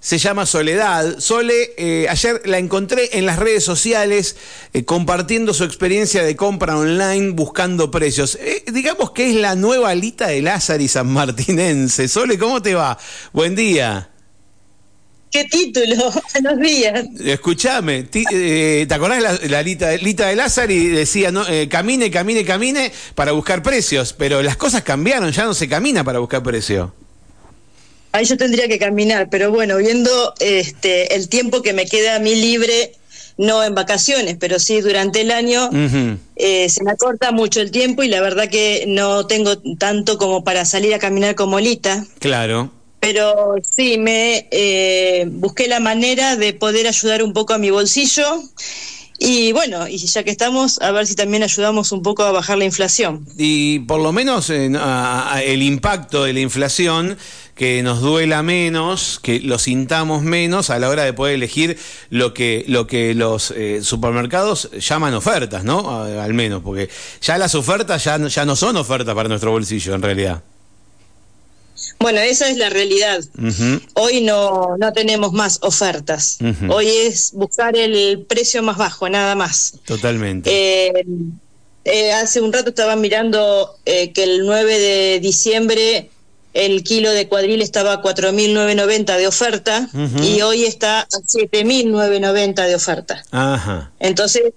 se llama Soledad. Sole, eh, ayer la encontré en las redes sociales eh, compartiendo su experiencia de compra online buscando precios. Eh, digamos que es la nueva alita de Lázaro y San Martinense. Sole, ¿cómo te va? Buen día. ¿Qué título? Buenos días. Escuchame, ¿te acordás la, la Lita, de Lázaro y decía, no, camine, camine, camine para buscar precios? Pero las cosas cambiaron, ya no se camina para buscar precios. Ahí yo tendría que caminar, pero bueno, viendo este el tiempo que me queda a mí libre, no en vacaciones, pero sí durante el año, eh, se me acorta mucho el tiempo y la verdad que no tengo tanto como para salir a caminar como Lita. Claro. Pero sí, me eh, busqué la manera de poder ayudar un poco a mi bolsillo. Y bueno, y ya que estamos, a ver si también ayudamos un poco a bajar la inflación. Y por lo menos el impacto de la inflación que nos duela menos, que lo sintamos menos a la hora de poder elegir lo que, lo que los eh, supermercados llaman ofertas, ¿no? al menos, porque ya las ofertas ya, ya no son ofertas para nuestro bolsillo, en realidad. Bueno, esa es la realidad. Hoy no, no tenemos más ofertas. Hoy es buscar el precio más bajo, nada más. Totalmente. Eh, eh, hace un rato estaba mirando que el 9 de diciembre el kilo de cuadril estaba a 4.990 de oferta y hoy está a 7.990 de oferta. Ajá. Entonces,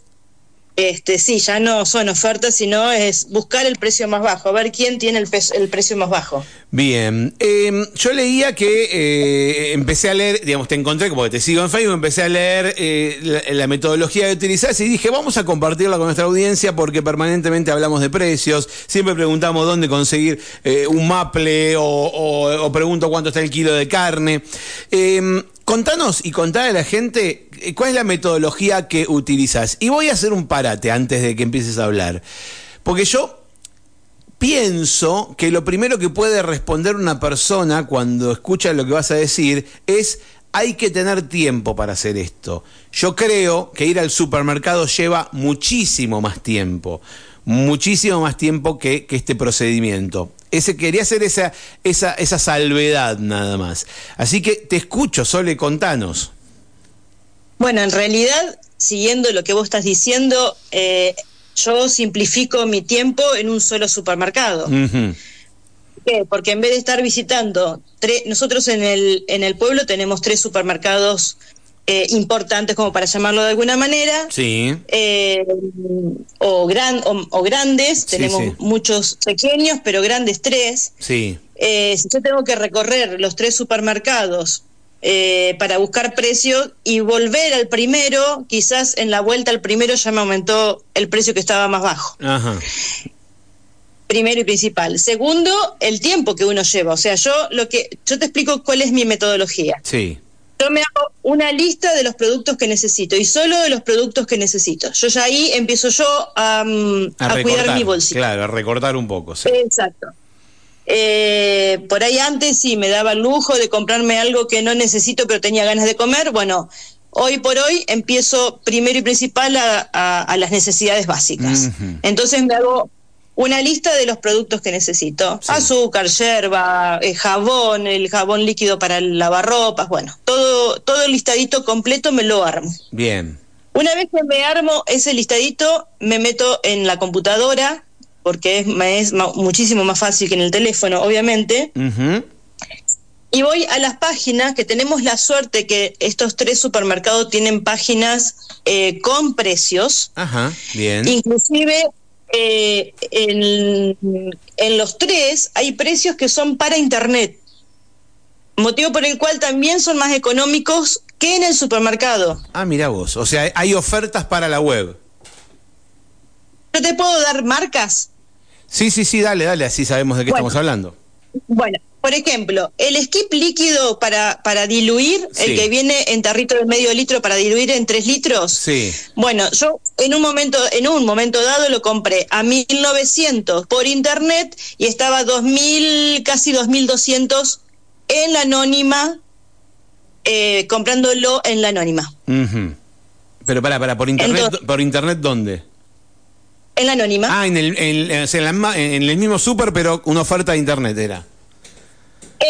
este, sí, ya no son ofertas, sino es buscar el precio más bajo, a ver quién tiene el, el precio más bajo. Bien, em, yo leía que eh, empecé a leer, digamos, te encontré, como que te sigo en Facebook, empecé a leer eh, la, metodología que utilizás y dije, vamos a compartirla con nuestra audiencia porque permanentemente hablamos de precios, siempre preguntamos dónde conseguir eh, un maple o, o, pregunto cuánto está el kilo de carne. Contanos y contá a la gente eh, cuál es la metodología que utilizas. Y voy a hacer un parate antes de que empieces a hablar. Porque yo pienso que lo primero que puede responder una persona cuando escucha lo que vas a decir es hay que tener tiempo para hacer esto. Yo creo que ir al supermercado lleva muchísimo más tiempo, muchísimo más tiempo que este procedimiento. Ese, quería hacer esa, esa, esa salvedad nada más. Así que te escucho, Sole, contanos. Bueno, en realidad, siguiendo lo que vos estás diciendo, eh, yo simplifico mi tiempo en un solo supermercado. ¿Por qué? Porque en vez de estar visitando, tres, nosotros en el, en el pueblo tenemos tres supermercados eh, importantes, como para llamarlo de alguna manera. Sí. Eh, o, gran, o, grandes, tenemos muchos pequeños, pero grandes tres. Sí. Eh, si yo tengo que recorrer los tres supermercados para buscar precios y volver al primero, quizás en la vuelta al primero ya me aumentó el precio que estaba más bajo. Ajá primero y principal. Segundo, el tiempo que uno lleva. O sea, yo lo que yo te explico cuál es mi metodología. Sí yo me hago una lista de los productos que necesito y solo de los productos que necesito. Yo ya ahí empiezo yo a, cuidar mi bolsillo. Claro, a recortar un poco. Sí. Exacto. Eh, por ahí antes sí me daba el lujo de comprarme algo que no necesito pero tenía ganas de comer. Bueno, hoy por hoy empiezo primero y principal a, las necesidades básicas. Entonces me hago una lista de los productos que necesito. Azúcar, yerba, eh, jabón, el jabón líquido para lavar ropas, bueno, todo, todo el listadito completo me lo armo. Bien. Una vez que me armo ese listadito, me meto en la computadora, porque es, es muchísimo más fácil que en el teléfono, obviamente. Y voy a las páginas que tenemos la suerte que estos tres supermercados tienen páginas eh, con precios. Ajá, bien. Inclusive eh, en, los tres hay precios que son para Internet, motivo por el cual también son más económicos que en el supermercado. Ah, mira vos, o sea, hay ofertas para la web. ¿No te puedo dar marcas? Sí, sí, sí, dale, dale, así sabemos de qué estamos hablando. Bueno, por ejemplo, el skip líquido para, para diluir, el que viene en tarrito de medio litro para diluir en tres litros. Sí. Bueno, yo en un momento, en un momento dado lo compré a 1900 por internet y estaba a 2000, casi 2200 en la anónima, eh, comprándolo en la anónima. Pero para, para, por internet, ¿por internet dónde? En la anónima. Ah, en el, en, en el mismo súper, pero una oferta de internet era.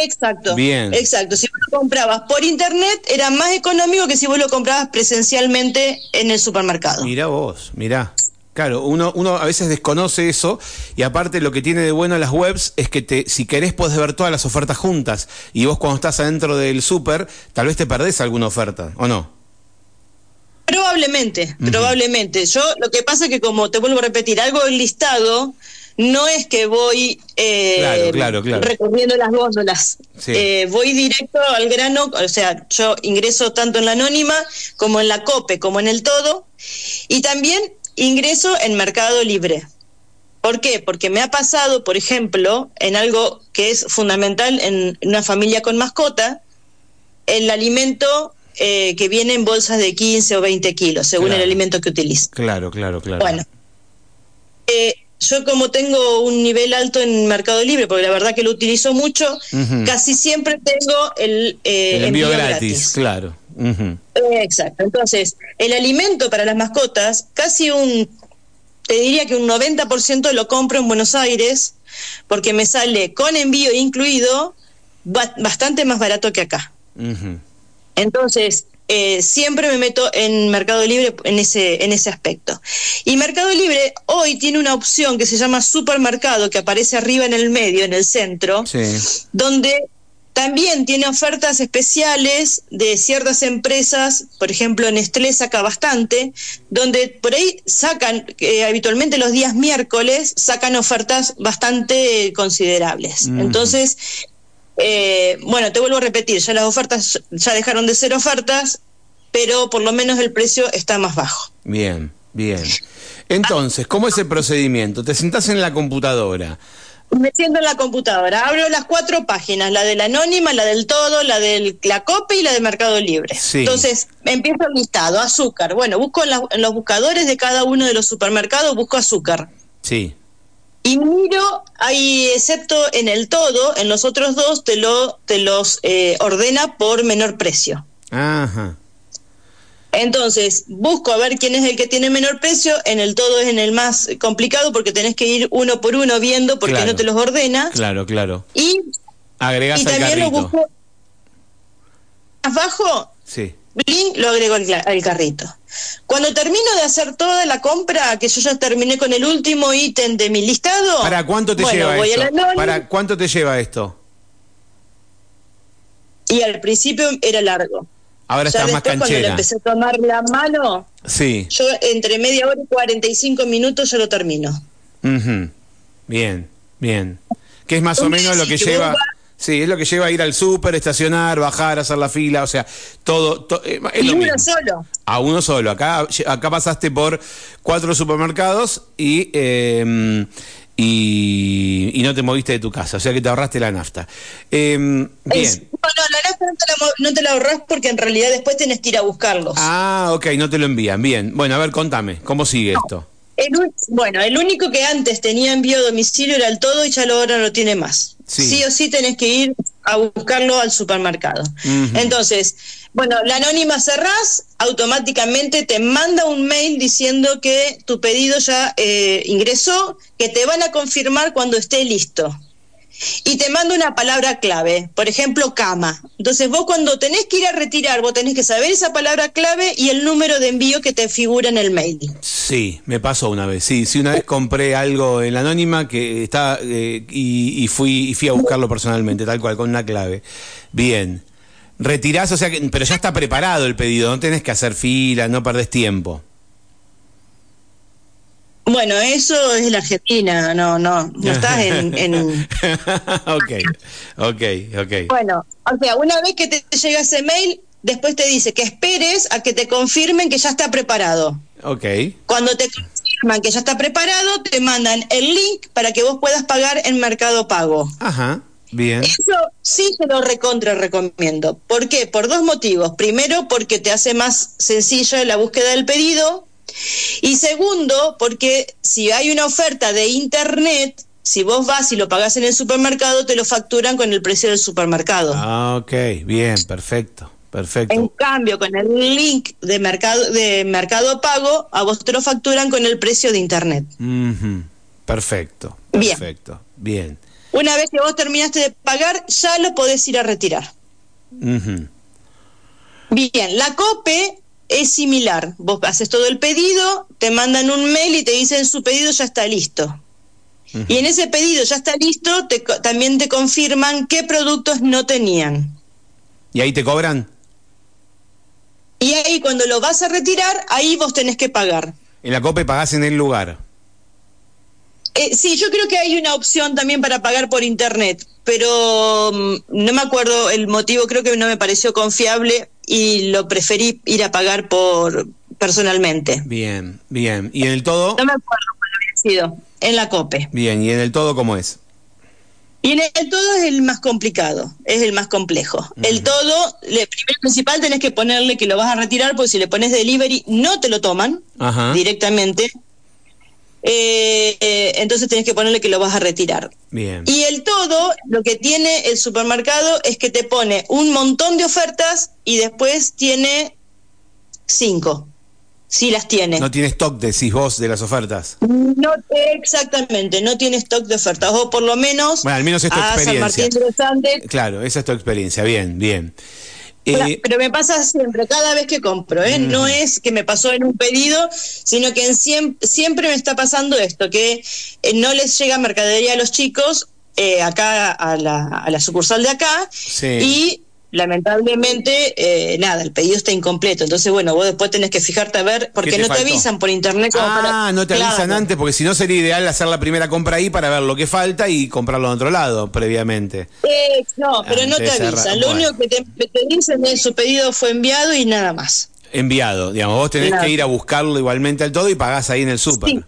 Exacto. Bien. Exacto. Si vos lo comprabas por internet, era más económico que si vos lo comprabas presencialmente en el supermercado. Mira vos, mira. Claro, uno, uno a veces desconoce eso y aparte lo que tiene de bueno las webs es que te, si querés podés ver todas las ofertas juntas y vos cuando estás adentro del súper tal vez te perdés alguna oferta, ¿o no? Probablemente, probablemente. Yo lo que pasa es que como te vuelvo a repetir, algo listado no es que voy eh, recorriendo las góndolas. Eh, voy directo al grano, o sea, yo ingreso tanto en la anónima como en la COPE, como en el todo, y también ingreso en Mercado Libre. ¿Por qué? Porque me ha pasado, por ejemplo, en algo que es fundamental en una familia con mascota, el alimento eh, que viene en bolsas de 15 o 20 kilos, según el alimento que utilice. Claro, claro, claro. Bueno, eh, yo como tengo un nivel alto en Mercado Libre, porque la verdad que lo utilizo mucho, casi siempre tengo el, eh, envío, gratis, claro. exacto. Entonces, el alimento para las mascotas, casi un, te diría que un 90% lo compro en Buenos Aires, porque me sale con envío incluido bastante más barato que acá. Entonces, eh, siempre me meto en Mercado Libre en ese, en ese aspecto. Y Mercado Libre hoy tiene una opción que se llama supermercado, que aparece arriba en el medio, en el centro, donde también tiene ofertas especiales de ciertas empresas, por ejemplo Nestlé saca bastante, donde por ahí sacan, eh, habitualmente los días miércoles, sacan ofertas bastante considerables. Entonces, eh, bueno, te vuelvo a repetir, ya las ofertas ya dejaron de ser ofertas, pero por lo menos el precio está más bajo. Bien, bien. Entonces, ¿cómo es el procedimiento? Te sentás en la computadora. Me siento en la computadora, abro las cuatro páginas, la del anónima, la del todo, la de la copia y la de Mercado Libre. Entonces, empiezo el listado, azúcar. Bueno, busco en los buscadores de cada uno de los supermercados, busco azúcar. Sí. Y miro, ahí, excepto en el todo, en los otros dos te, lo, te los eh, ordena por menor precio. Ajá. Entonces, busco a ver quién es el que tiene menor precio. En el todo es en el más complicado porque tenés que ir uno por uno viendo porque no te los ordena. Claro, claro. Y, Agregás y también lo busco. Abajo, sí. Lo agrego al carrito. Cuando termino de hacer toda la compra, que yo ya terminé con el último ítem de mi listado. ¿Para cuánto te lleva esto? ¿Para cuánto te lleva esto? Y al principio era largo. Ahora está más canchera. Cuando le empecé a tomar la mano, sí. yo entre media hora y 45 minutos yo lo termino. Bien, bien. ¿Qué es más o menos lo que lleva? Sí, es lo que lleva a ir al súper, estacionar, bajar, hacer la fila, o sea, todo. Eh, es y uno solo. A uno solo. Acá, acá pasaste por cuatro supermercados y, em, y, no te moviste de tu casa, o sea que te ahorraste la nafta. Em, bien. no, la nafta no te la, ahorras porque en realidad después tenés que ir a buscarlos. Ah, ok, no te lo envían. Bien. Bueno, a ver, contame, ¿cómo sigue esto? bueno, el único que antes tenía envío a domicilio era el todo y ya ahora no tiene más. Sí. o sí tenés que ir a buscarlo al supermercado. Entonces, bueno, la anónima cerrás, automáticamente te manda un mail diciendo que tu pedido ya eh, ingresó, que te van a confirmar cuando esté listo y te mando una palabra clave, por ejemplo, cama. Entonces vos cuando tenés que ir a retirar, vos tenés que saber esa palabra clave y el número de envío que te figura en el mail. Sí, me pasó una vez. Sí, sí, una vez compré algo en la anónima que está eh, y, fui y fui a buscarlo personalmente, tal cual, con una clave. Bien. Retirás, o sea, que, pero ya está preparado el pedido, no tenés que hacer fila, no perdés tiempo. Bueno, eso es la Argentina, no, no, no estás en... en... ok, ok, ok. Bueno, o sea, una vez que te llega ese mail, después te dice que esperes a que te confirmen que ya está preparado. Ok. Cuando te confirman que ya está preparado, te mandan el link para que vos puedas pagar en Mercado Pago. Ajá. Bien. Eso sí se lo recontra recomiendo. ¿Por qué? Por dos motivos. Primero, porque te hace más sencilla la búsqueda del pedido y segundo, porque si hay una oferta de internet, si vos vas y lo pagás en el supermercado, te lo facturan con el precio del supermercado. Ah, ok, bien, perfecto. Perfecto. En cambio, con el link de mercado, de mercado pago, a vos te lo facturan con el precio de internet. Perfecto, perfecto, bien. Una vez que vos terminaste de pagar, ya lo podés ir a retirar. Bien, la COPE es similar. Vos haces todo el pedido, te mandan un mail y te dicen su pedido ya está listo. Y en ese pedido ya está listo, te también te confirman qué productos no tenían. ¿Y ahí te cobran? Y ahí cuando lo vas a retirar, ahí vos tenés que pagar. En la COPE pagás en el lugar. Eh, sí, yo creo que hay una opción también para pagar por internet, pero mm, no me acuerdo el motivo, creo que no me pareció confiable y lo preferí ir a pagar por personalmente. Bien, bien. ¿Y en el todo? No me acuerdo cuál había sido, en la COPE. Bien, ¿y en el todo cómo es? Y en el todo es el más complicado, es el más complejo. El todo, le, primero y principal tenés que ponerle que lo vas a retirar, porque si le pones delivery no te lo toman Ajá. directamente. Eh, eh, entonces tenés que ponerle que lo vas a retirar. Bien. Y el todo, lo que tiene el supermercado es que te pone un montón de ofertas y después tiene cinco. Sí las tiene. No tiene stock, decís vos, de las ofertas. No, exactamente, no tiene stock de ofertas. O por lo menos Bueno, al menos es tu a San experiencia. Martín de los Andes. Claro, esa es tu experiencia. Bien, bien. Pero- Eh, pero me pasa siempre, cada vez que compro, ¿eh? No es que me pasó en un pedido, sino que en siempre me está pasando esto, que eh, no les llega mercadería a los chicos eh, acá a la, a la sucursal de acá Sí. y lamentablemente eh, nada, el pedido está incompleto. Entonces, bueno, vos después tenés que fijarte a ver, porque te no faltó? te avisan por internet. como ah, para- no te avisan antes, porque si no sería ideal hacer la primera compra ahí para ver lo que falta y comprarlo en otro lado previamente. Eh, no, pero no te avisan. Lo bueno. único que te, dicen es su pedido fue enviado y nada más. Enviado, digamos, vos tenés Claro. que ir a buscarlo igualmente al todo y pagás ahí en el súper. Sí.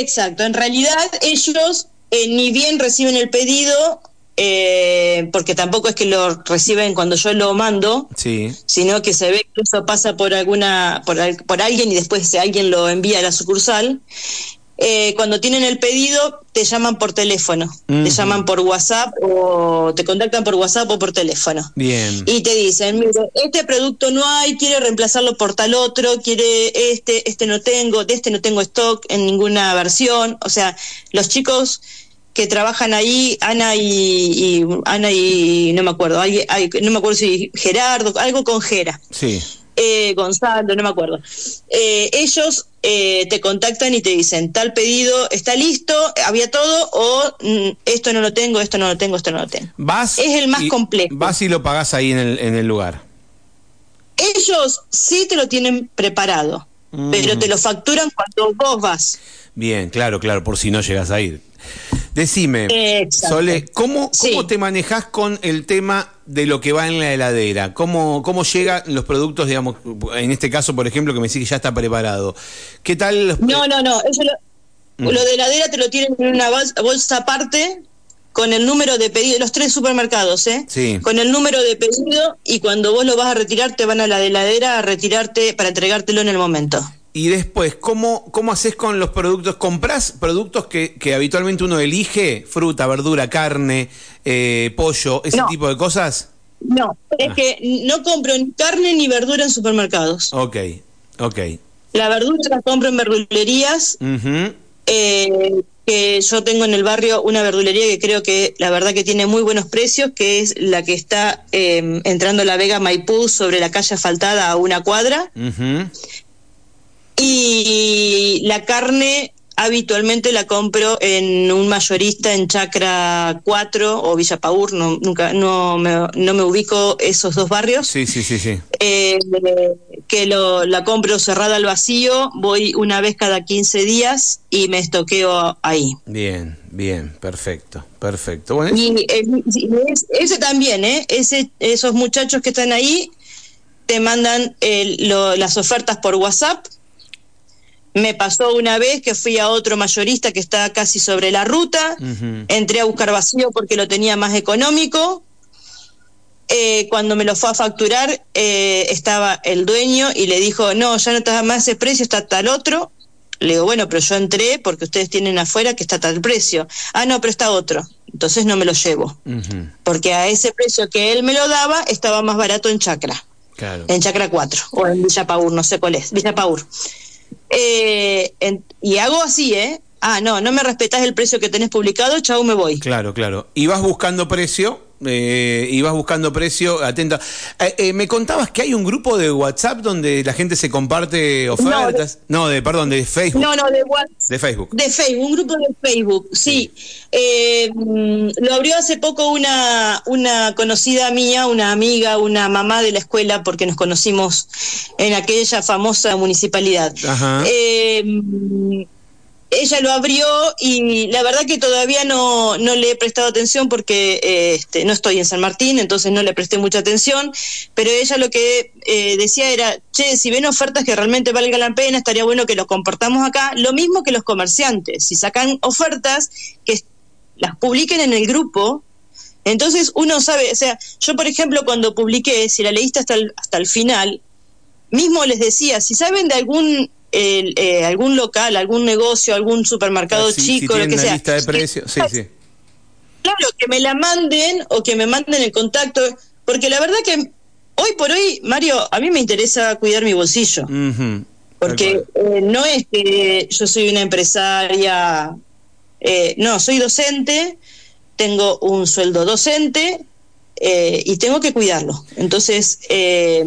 Exacto, en realidad ellos eh, ni bien reciben el pedido, eh, porque tampoco es que lo reciben cuando yo lo mando, Sí. sino que se ve que eso pasa por alguna por, por alguien y después alguien lo envía a la sucursal. Eh, cuando tienen el pedido, te llaman por teléfono, te llaman por WhatsApp o te contactan por WhatsApp o por teléfono. Bien. Y te dicen, mire, este producto no hay, quiere reemplazarlo por tal otro, quiere este, este no tengo, de este no tengo stock en ninguna versión. O sea, los chicos que trabajan ahí, Ana y, y- Ana y no me acuerdo, alguien- no me acuerdo si Gerardo, algo con Gera, Sí. eh, Gonzalo, no me acuerdo. Eh, ellos eh, te contactan y te dicen, tal pedido está listo, había todo, o mm, esto no lo tengo, esto no lo tengo, esto no lo tengo. Vas Es el más y- complejo. Vas y lo pagás ahí en el, en el lugar. Ellos sí te lo tienen preparado, Mm. pero te lo facturan cuando vos vas. Bien, claro, claro, por si no llegas a ir. Decime, Exacto. Sole, ¿cómo, Sí. ¿cómo te manejas con el tema de lo que va en la heladera? ¿Cómo, ¿Cómo llegan los productos, digamos, en este caso, por ejemplo, que me decís que ya está preparado? ¿Qué tal? los- No, no, no. Eso lo, Mm. lo de heladera te lo tienen en una bol- bolsa aparte con el número de pedido, los tres supermercados, ¿eh? Sí. Con el número de pedido y cuando vos lo vas a retirar te van a la de heladera a retirarte para entregártelo en el momento. Y después, ¿cómo, cómo haces con los productos? ¿Comprás productos que, que habitualmente uno elige? Fruta, verdura, carne, eh, pollo, ese No. tipo de cosas. No, es Ah. que no compro ni carne ni verdura en supermercados. Ok, ok. La verdura la compro en verdulerías eh, que yo tengo en el barrio una verdulería que creo que la verdad que tiene muy buenos precios, que es la que está eh, entrando a la Vega Maipú sobre la calle asfaltada a una cuadra. Ujú. Y la carne habitualmente la compro en un mayorista en Chacra 4 o Villa Paur, no, nunca, no, me, no me ubico esos dos barrios. Sí, sí, sí, sí. Eh, que lo, la compro cerrada al vacío, voy una vez cada 15 días y me estoqueo ahí. Bien, bien, perfecto, perfecto. Bueno, es- Y eh, también, ¿eh? Ese, esos muchachos que están ahí te mandan el- lo- las ofertas por WhatsApp. Me pasó una vez que fui a otro mayorista que está casi sobre la ruta. Entré a buscar vacío porque lo tenía más económico. Eh, cuando me lo fue a facturar, eh, estaba el dueño y le dijo, no, ya no está más ese precio, está tal otro. Le digo, bueno, pero yo entré porque ustedes tienen afuera que está tal precio. Ah, no, pero está otro. Entonces no me lo llevo. Porque a ese precio que él me lo daba, estaba más barato en Chacra Claro. en Chacra 4 o en Villa Paur, no sé cuál es, Villa Paur. Eh, en- y hago así, ¿eh? ah, no, no me respetás el precio que tenés publicado, chau, me voy. Claro, claro. Y vas buscando precio, eh, y vas buscando precio, atento. Eh, eh, me contabas que hay un grupo de WhatsApp donde la gente se comparte ofertas. No, de, perdón, de Facebook. No, no, de WhatsApp. De Facebook. De Facebook, un grupo de Facebook, sí. Eh, mm, lo abrió hace poco una, una conocida mía, una amiga, una mamá de la escuela, porque nos conocimos en aquella famosa municipalidad. Ajá. Ella lo abrió y la verdad que todavía no, no le he prestado atención porque eh, este, no estoy en San Martín, entonces no le presté mucha atención, pero ella lo que eh, decía era, che, si ven ofertas que realmente valgan la pena, estaría bueno que los comportamos acá, lo mismo que los comerciantes, si sacan ofertas, que las publiquen en el grupo, entonces uno sabe, o sea, yo por ejemplo cuando publiqué, si la leíste hasta hasta el final, mismo les decía, si saben de algún el, eh, algún local, algún negocio, algún supermercado Ah, sí, chico, si lo que sea. lista de precios. Sí, sí. Claro, que me la manden o que me manden el contacto, porque la verdad que hoy por hoy, Mario, a mí me interesa cuidar mi bolsillo, porque eh, no es que yo soy una empresaria, eh, no, soy docente, tengo un sueldo docente eh, y tengo que cuidarlo. Entonces, eh,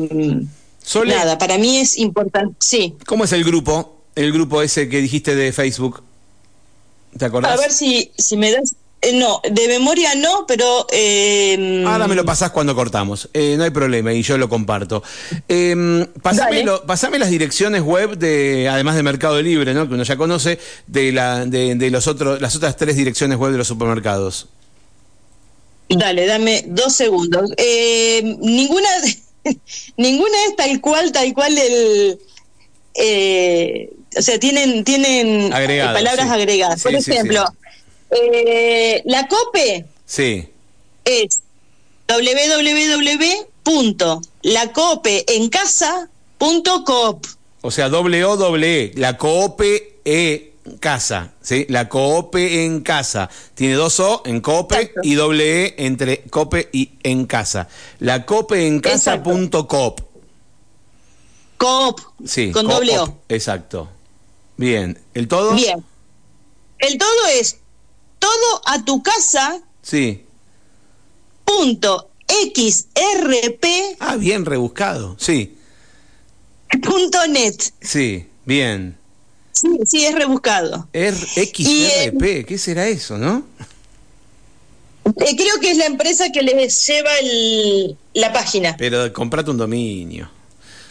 Sole, nada, para mí es importante, sí. ¿cómo es el grupo? El grupo ese que dijiste de Facebook. ¿Te acordás? A ver si, si me das. eh, no, de memoria no, pero. Eh, Ahora me lo pasás cuando cortamos. Eh, no hay problema y yo lo comparto. Eh, pasame, Dale. lo- pasame las direcciones web de, además de Mercado Libre, ¿no? que uno ya conoce, de, la, de, de los otros, las otras tres direcciones web de los supermercados. Dale, dame dos segundos. Eh, ninguna, ninguna es tal cual, tal cual el. eh, o sea, tienen, tienen palabras sí. agregadas. Por Sí, sí, ejemplo, eh, la COPE Sí. es www.lacopeencasa.coop. O sea, doble O, doble E. La Coope E casa, ¿sí? La Coope en casa. Tiene dos O en Cope Exacto. y doble E entre Cope y en casa. La coopeencasa.coop. Coop, Sí. con coop, doble O. Exacto. Bien. ¿El todo? Bien. El todo es todo a tu casa Sí. punto xrp Ah, bien rebuscado. Sí. punto net. Sí. Bien. Sí, sí, es rebuscado. R XRP, ¿qué será eso, no? Eh, creo que es la empresa que les lleva el- la página. Pero comprate un dominio.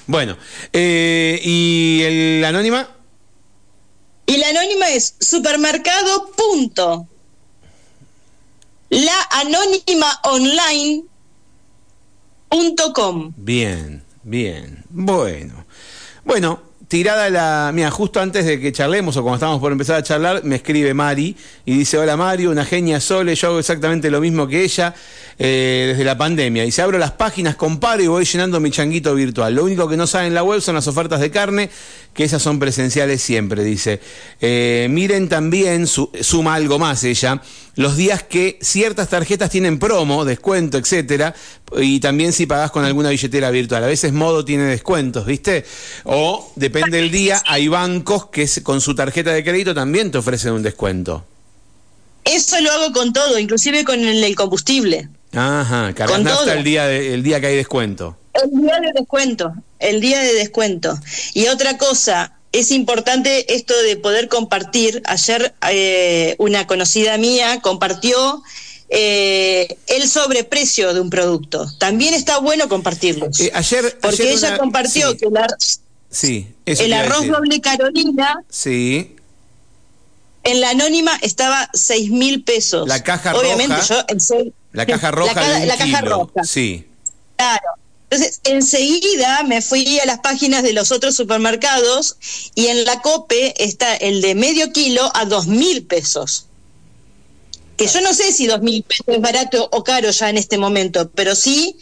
Bueno, eh, ¿y el anónima? Y la anónima es supermercado punto la anónima online punto com. Bien, bien. Bueno. Bueno, tirada la. Mira, justo antes de que charlemos o cuando estábamos por empezar a charlar, me escribe Mari y dice: Hola Mario, una genia Sole, yo hago exactamente lo mismo que ella eh, desde la pandemia. Dice: Abro las páginas, comparo y voy llenando mi changuito virtual. Lo único que no sabe en la web son las ofertas de carne, que esas son presenciales siempre, dice. Eh, miren también, su- suma algo más ella, los días que ciertas tarjetas tienen promo, descuento, etcétera, y también si pagás con alguna billetera virtual. A veces Modo tiene descuentos, ¿viste? O depende del día, hay bancos que con su tarjeta de crédito también te ofrecen un descuento. Eso lo hago con todo, inclusive con el, combustible. Ajá, cargas todo. el día, de- el día que hay descuento. El día de descuento, el día de descuento. Y otra cosa, es importante esto de poder compartir. Ayer eh, una conocida mía compartió eh, el sobreprecio de un producto. También está bueno compartirlos. Eh, ayer, porque ayer ella una- compartió sí, que la- sí, eso el arroz doble Carolina Sí, en la anónima estaba seis mil pesos. La caja Obviamente roja. yo en seis- la caja roja la, ca- de un la caja roja. Sí, Claro. Entonces, enseguida me fui a las páginas de los otros supermercados y en la COPE está el de medio kilo a dos mil pesos. Que yo no sé si dos mil pesos es barato o caro ya en este momento, pero sí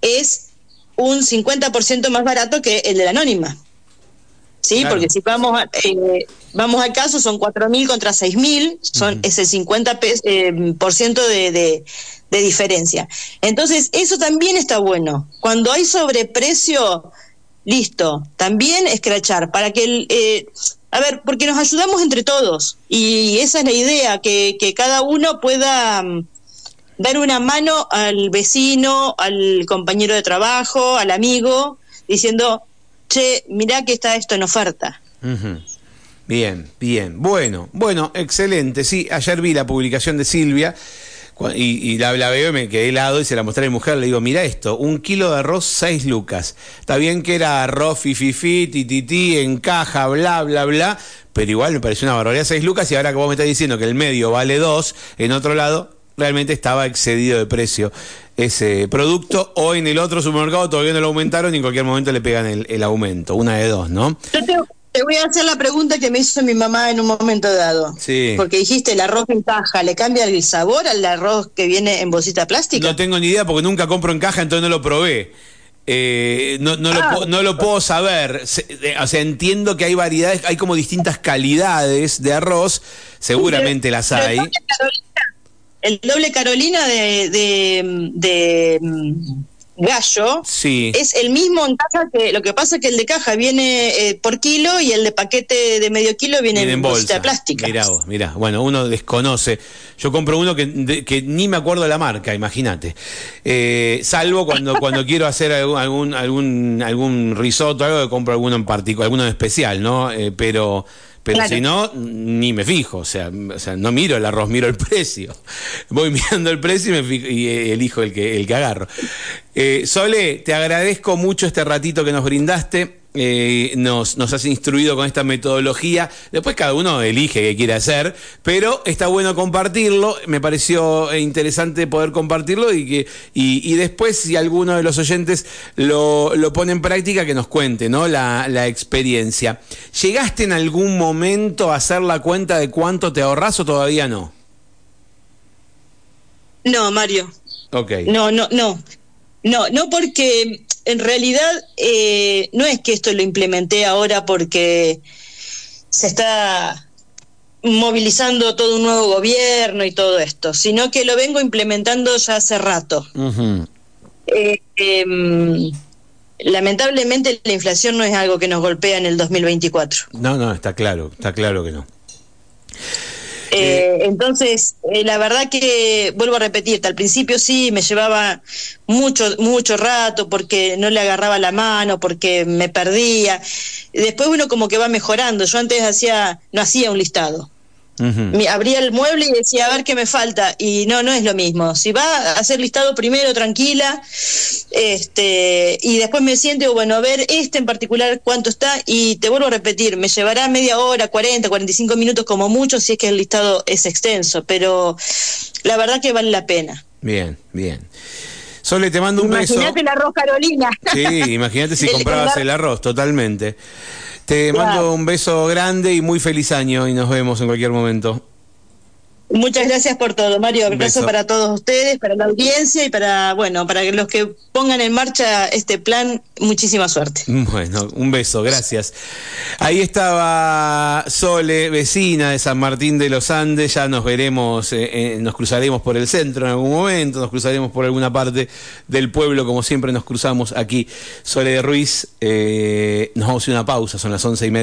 es un 50% más barato que el de la anónima. Sí, Claro. porque si vamos, a- eh, vamos al caso, son cuatro mil contra seis mil, son Ujú. ese 50 pe- eh, por ciento de, de, de diferencia. Entonces, eso también está bueno. Cuando hay sobreprecio, listo, también escrachar, para que el, eh, a ver, porque nos ayudamos entre todos y esa es la idea, que, que cada uno pueda mm, dar una mano al vecino, al compañero de trabajo, al amigo, diciendo, che, mirá que está esto en oferta. Bien, bien. Bueno, bueno, excelente. Sí, ayer vi la publicación de Silvia y, la, veo y me quedé helado y se la mostré a mi mujer. Le digo, mira esto, un kilo de arroz, seis lucas. Está bien que era arroz fififi, tititi, en caja, bla, bla, bla, pero igual me pareció una barbaridad, seis lucas. Y ahora que vos me estás diciendo que el medio vale dos, en otro lado, realmente estaba excedido de precio ese producto. O en el otro supermercado todavía no lo aumentaron y en cualquier momento le pegan el, aumento. Una de dos, ¿no? Te voy a hacer la pregunta que me hizo mi mamá en un momento dado. Sí. Porque dijiste el arroz en caja, ¿le cambia el sabor al arroz que viene en bolsita plástica? No tengo ni idea porque nunca compro en caja, entonces no lo probé. Eh, no, no, lo, ah. no, lo, puedo saber. O sea, entiendo que hay variedades, hay como distintas calidades de arroz, seguramente las hay. El doble Carolina de, de gallo sí. es el mismo en caja que lo que pasa es que el de caja viene eh, por kilo y el de paquete de medio kilo viene, en, bolsa de plástica. Mirá vos, mirá, bueno, uno desconoce. Yo compro uno que, que ni me acuerdo de la marca, imagínate. Eh, salvo cuando cuando quiero hacer algún algún algún risotto, algo que compro alguno en particular, alguno en especial, ¿no? Eh, pero pero si no, ni me fijo, o sea, o sea, no miro el arroz, miro el precio. Voy mirando el precio y, me y elijo el que, el que agarro. Eh, Sole, te agradezco mucho este ratito que nos brindaste. Eh, nos, nos has instruido con esta metodología. Después cada uno elige qué quiere hacer, pero está bueno compartirlo. Me pareció interesante poder compartirlo y que y, después, si alguno de los oyentes lo, lo pone en práctica, que nos cuente ¿no? la, la experiencia. ¿Llegaste en algún momento a hacer la cuenta de cuánto te ahorras o todavía no? No, Mario. Ok. No, no, no. No, no porque en realidad eh, no es que esto lo implementé ahora porque se está movilizando todo un nuevo gobierno y todo esto, sino que lo vengo implementando ya hace rato. Eh, em, lamentablemente la inflación no es algo que nos golpea en el 2024. No, no, está claro, está claro que no. Eh, entonces, eh, la verdad que, vuelvo a repetirte, al principio sí me llevaba mucho, mucho rato porque no le agarraba la mano, porque me perdía. Después uno como que va mejorando. Yo antes hacía, no hacía un listado abría el mueble y decía, a ver qué me falta. Y no, no es lo mismo. Si va a hacer listado primero, tranquila, este, y después me siento, bueno, a ver este en particular cuánto está, y te vuelvo a repetir, me llevará media hora, 40, 45 minutos como mucho, si es que el listado es extenso, pero la verdad que vale la pena. Bien, bien. Sole, te mando un beso. Imagínate el arroz Carolina. Sí, imagínate si comprabas el arroz, totalmente. Te mando un beso grande y muy feliz año y nos vemos en cualquier momento. Muchas gracias por todo, Mario. Abrazo para todos ustedes, para la audiencia y para, bueno, para los que pongan en marcha este plan, muchísima suerte. Bueno, un beso, gracias. Ahí estaba Sole, vecina de San Martín de los Andes. Ya nos veremos, eh, eh, nos cruzaremos por el centro en algún momento, nos cruzaremos por alguna parte del pueblo, como siempre nos cruzamos aquí. Sole de Ruiz, eh, nos vamos a una pausa, son las once y media.